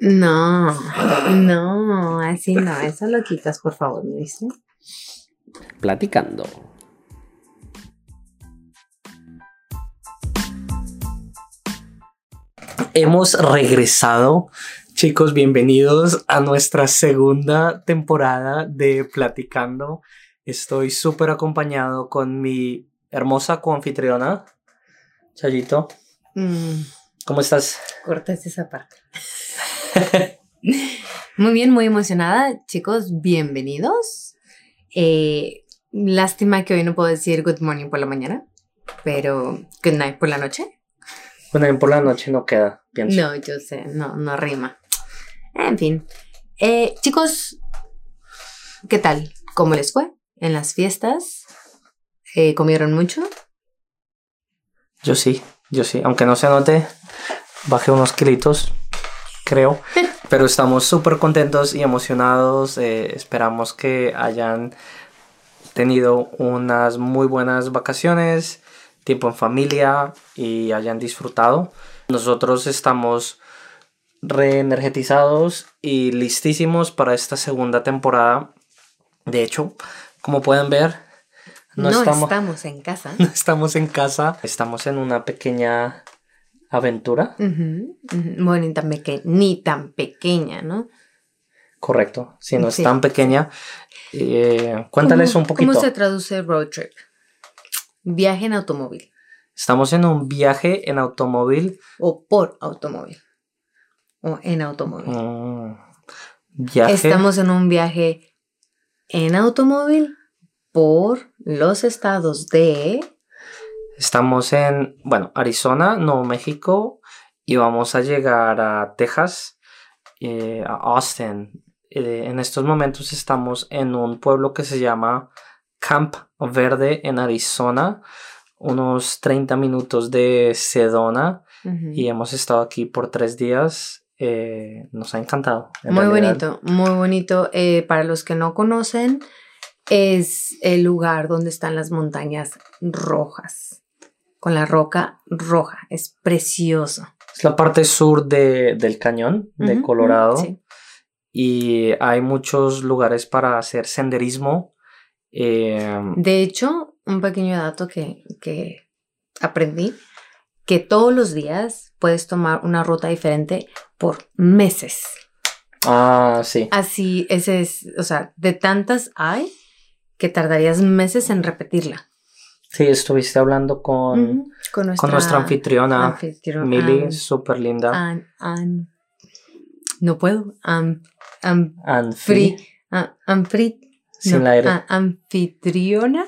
No, no, así no, eso lo quitas, por favor, ¿me dice? Platicando. Hemos regresado. Chicos, bienvenidos a nuestra segunda temporada de Platicando. Estoy súper acompañado con mi hermosa coanfitriona, Chayito. Mm, ¿Cómo estás? cortas esa parte. muy bien, muy emocionada. Chicos, bienvenidos. Eh, lástima que hoy no puedo decir good morning por la mañana, pero good night por la noche. Bueno, por la noche no queda, pienso. No, yo sé, no, no rima. En fin. Eh, chicos, ¿qué tal? ¿Cómo les fue en las fiestas? Eh, ¿Comieron mucho? Yo sí, yo sí. Aunque no se note, bajé unos kilitos, creo. Pero estamos súper contentos y emocionados. eh, esperamos que hayan tenido unas muy buenas vacaciones, tiempo en familia y hayan disfrutado. Nosotros estamos reenergetizados y listísimos para esta segunda temporada. De hecho, como pueden ver, no, No, estamos, estamos en casa. no estamos en casa, estamos en una pequeña aventura. Bueno, ni tan, peque- ni tan pequeña, ¿no? Correcto, si no es Sí. tan pequeña. Eh, cuéntales ¿Cómo- un poquito. ¿Cómo se traduce road trip? Viaje en automóvil Estamos en un viaje en automóvil. o por automóvil o en automóvil. Mm, viaje. Estamos en un viaje en automóvil por los estados de Estamos en, bueno, Arizona, Nuevo México y vamos a llegar a Texas, eh, a Austin. Eh, en estos momentos estamos en un pueblo que se llama Camp Verde en Arizona, unos 30 minutos de Sedona y hemos estado aquí por tres días. Eh, nos ha encantado. en Muy realidad. bonito, muy bonito. Para los que no conocen, es el lugar donde están las montañas rojas, con la roca roja. Es precioso. Es la parte sur de- del cañón de Colorado. sí. y hay muchos lugares para hacer senderismo. eh, De hecho, un pequeño dato que, que aprendí, que todos los días puedes tomar una ruta diferente por meses. ah, sí. Así, ese es, o sea, de tantas hay que tardarías meses en repetirla. Sí, estuviste hablando con, Ujú, con, nuestra con nuestra anfitriona, anfitriona, Milly, An- súper linda. An- An- no puedo. Am, am, free, a- anfri- Sin no, la R. a- anfitriona.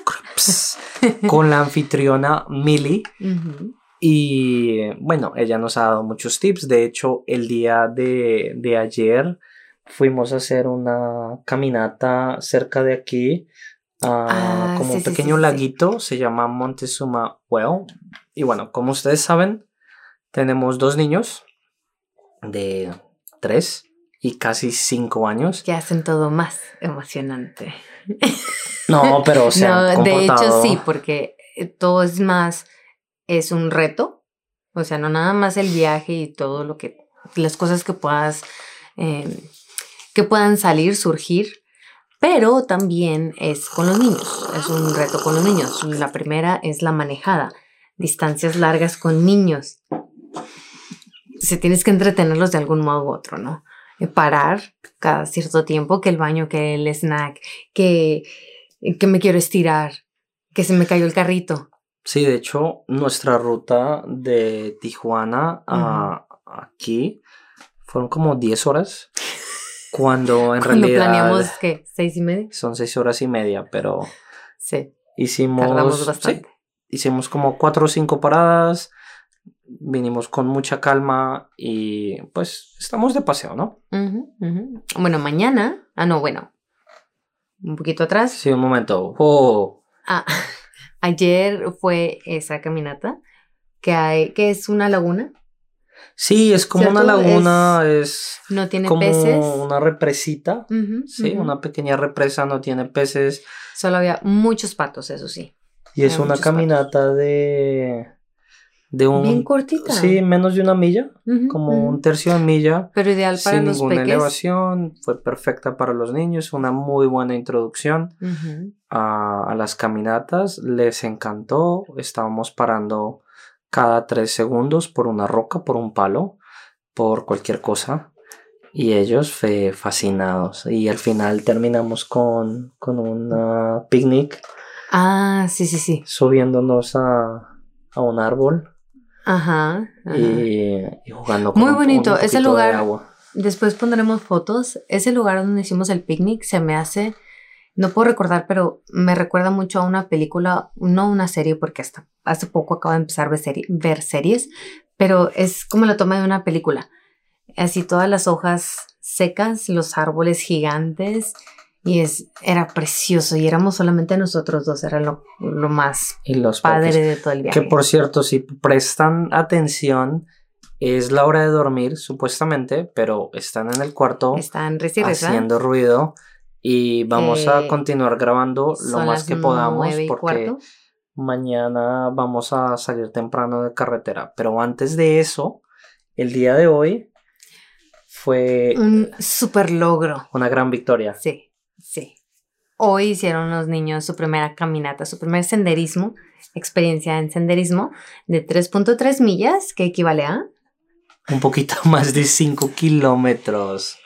con la anfitriona Milly. Ujú. Y bueno, ella nos ha dado muchos tips. De hecho, el día de, de ayer fuimos a hacer una caminata cerca de aquí. Ah, como sí, un pequeño sí, laguito, se llama Montezuma Well. Y bueno, como ustedes saben, tenemos dos niños de tres y casi cinco años. que hacen todo más emocionante. No, pero se han no, de hecho sí, porque eh, todo es más, es un reto. O sea, no nada más el viaje y todo lo que, las cosas que puedas, eh, que puedan salir, surgir, pero también es con los niños, es un reto con los niños. La primera es la manejada, distancias largas con niños. Se tienes que entretenerlos de algún modo u otro, ¿no? Eh, Parar cada cierto tiempo, que el baño, que el snack, que, que me quiero estirar, que se me cayó el carrito. Sí, de hecho, nuestra ruta de Tijuana a aquí fueron como 10 horas. Cuando en Cuando realidad planeamos, ¿qué? ¿Seis y media? son 6 horas y media, pero Sí, hicimos, tardamos sí, bastante. hicimos como 4 o 5 paradas. Vinimos con mucha calma y pues estamos de paseo, ¿no? Ujú. Bueno, mañana, ah, no, bueno, un poquito atrás. Sí, un momento. Oh, Ah, ayer fue esa caminata que hay, que es una laguna, sí, es como una laguna, es, no tiene como peces. una represita. Sí, una pequeña represa, no tiene peces. Solo había muchos patos, eso sí. Y es una caminata de de un... Bien cortita. Sí, menos de una milla, Ujú, como un tercio de milla. Pero ideal para sin los ninguna peques. elevación, fue perfecta para los niños, una muy buena introducción a, a las caminatas, les encantó, estábamos parando cada tres segundos por una roca, por un palo, por cualquier cosa, y ellos fe fascinados, y al final terminamos con, con un picnic Ah, sí, sí, sí. subiéndonos a, a un árbol Ajá. ajá. y, y jugando con Muy un- un bonito, ese de lugar- agua. Después pondremos fotos. Ese lugar donde hicimos el picnic se me hace, no puedo recordar, pero me recuerda mucho a una película, no una serie, porque hasta hace poco acabo de empezar a ver, serie- ver series, pero es como la toma de una película. Así todas las hojas secas, los árboles gigantes, y es, era precioso, y éramos solamente nosotros dos, era lo, lo más Y los padre de todo el viaje. Que por cierto, si prestan atención, es la hora de dormir, supuestamente, pero están en el cuarto Están haciendo ruido y vamos a Eh, continuar grabando lo más que podamos porque mañana vamos a salir temprano de carretera. Pero antes de eso, el día de hoy fue Un super logro. una gran victoria. Sí, sí. Hoy hicieron los niños su primera caminata, su primer senderismo, experiencia en senderismo de 3.3 millas, que equivale a... Un poquito más de 5 kilómetros.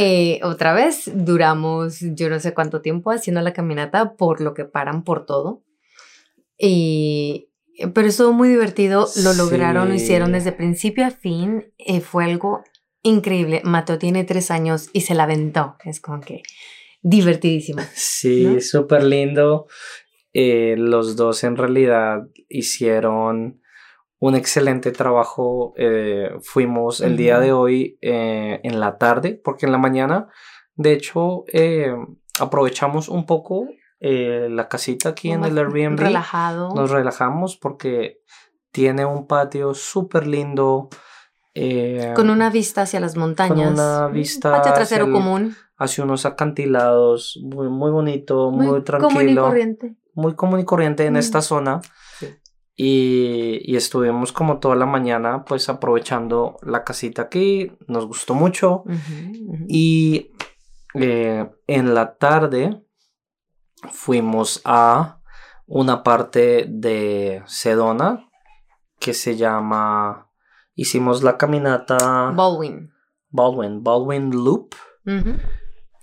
Eh, otra vez, duramos yo no sé cuánto tiempo haciendo la caminata, por lo que paran por todo. Y, pero estuvo muy divertido, lo lograron, lo hicieron desde principio a fin, eh, fue algo increíble. Mateo tiene tres años y se la aventó, es como que divertidísimo. Sí, ¿no? súper lindo. Eh, los dos en realidad hicieron un excelente trabajo. Eh, fuimos el día de hoy eh, en la tarde, porque en la mañana, de hecho, eh, aprovechamos un poco eh, la casita aquí en el Airbnb. Relajado. Nos relajamos porque tiene un patio súper lindo. eh, Con una vista hacia las montañas. una Un vista Patio hacia trasero el- común. hacia unos acantilados, muy, muy bonito, muy, Muy tranquilo común y corriente. muy común y corriente en Mm. esta zona. Sí. Y, y estuvimos como toda la mañana pues aprovechando la casita aquí, nos gustó mucho. Y eh, en la tarde fuimos a una parte de Sedona que se llama, hicimos la caminata Baldwin. Baldwin, Baldwin Loop.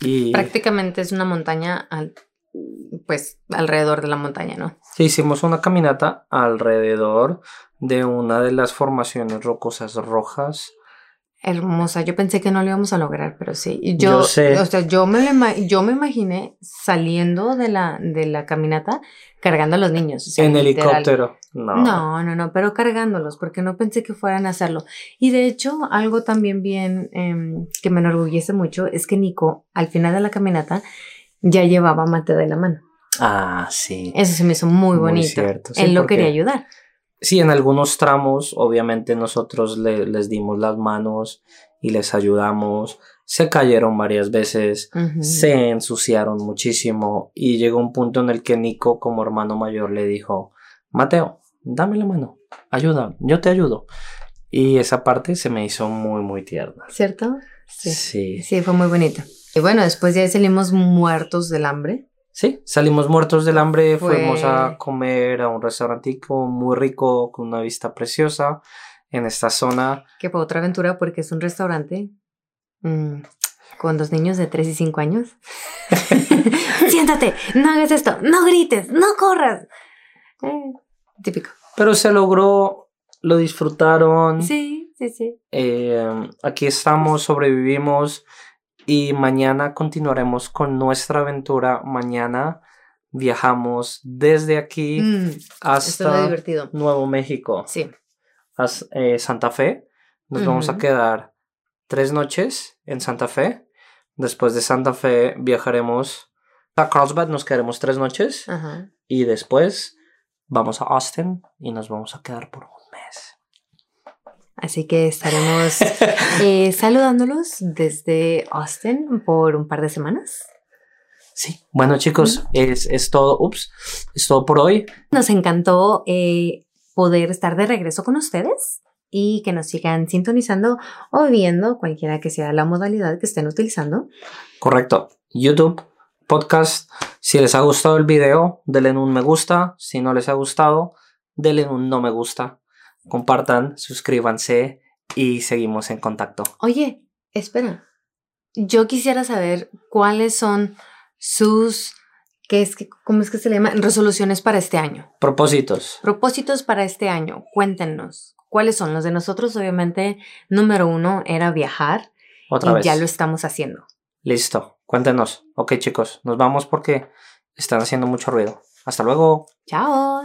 Y Prácticamente es una montaña, al- pues alrededor de la montaña, ¿no? Hicimos una caminata alrededor de una de las formaciones rocosas rojas. Hermosa. Yo pensé que no lo íbamos a lograr, pero sí. Yo, Yo sé. O sea, yo me, yo me imaginé saliendo de la, de la caminata cargando a los niños. o sea, en literal. helicóptero. No. No, no, no, pero cargándolos, porque no pensé que fueran a hacerlo. Y de hecho, algo también bien em, que me enorgullece mucho es que Nico, al final de la caminata, ya llevaba a Mateo de la mano. Ah, sí. Eso se me hizo muy Muy bonito. cierto, sí, Él lo porque- quería ayudar. Sí, en algunos tramos, obviamente nosotros le- les dimos las manos y les ayudamos. Se cayeron varias veces, Ujú. se ensuciaron muchísimo y llegó un punto en el que Nico, como hermano mayor, le dijo, Mateo, dame la mano, ayuda, yo te ayudo. Y esa parte se me hizo muy, muy tierna. ¿Cierto? Sí. Sí. Sí, fue muy bonito. Y bueno, después ya salimos muertos del hambre. Sí, salimos muertos del hambre, Fue- fuimos a comer a un restaurantico muy rico, con una vista preciosa en esta zona. Que fue otra aventura porque es un restaurante mm, con dos niños de 3 y 5 años. Siéntate, no hagas esto, no grites, no corras. Eh, típico. Pero se logró, lo disfrutaron. Sí, sí, sí. Eh, aquí estamos, sobrevivimos y mañana continuaremos con nuestra aventura. Mañana viajamos desde aquí Mm, es hasta. Nuevo México, Sí. hasta eh, Santa Fe. Nos vamos a quedar tres noches en Santa Fe. Después de Santa Fe viajaremos a Carlsbad, nos quedaremos tres noches y después vamos a Austin y nos vamos a quedar por. Así que estaremos eh, saludándolos desde Austin por un par de semanas. Sí, bueno chicos, es, es todo, ups, es todo por hoy. Nos encantó eh, poder estar de regreso con ustedes y que nos sigan sintonizando o viendo cualquiera que sea la modalidad que estén utilizando. Correcto. YouTube, podcast. Si les ha gustado el video, denle un me gusta. Si no les ha gustado, denle un no me gusta. Compartan, suscríbanse y seguimos en contacto. Oye, espera. Yo quisiera saber cuáles son sus ¿Qué es que, ¿Cómo es que se le llama? Resoluciones para este año. Propósitos. Propósitos para este año. Cuéntenos. ¿Cuáles son los de nosotros? Obviamente, número uno era viajar. Otra y vez. ya lo estamos haciendo. Listo. Cuéntenos. Ok, chicos, nos vamos porque están haciendo mucho ruido. Hasta luego. Chao.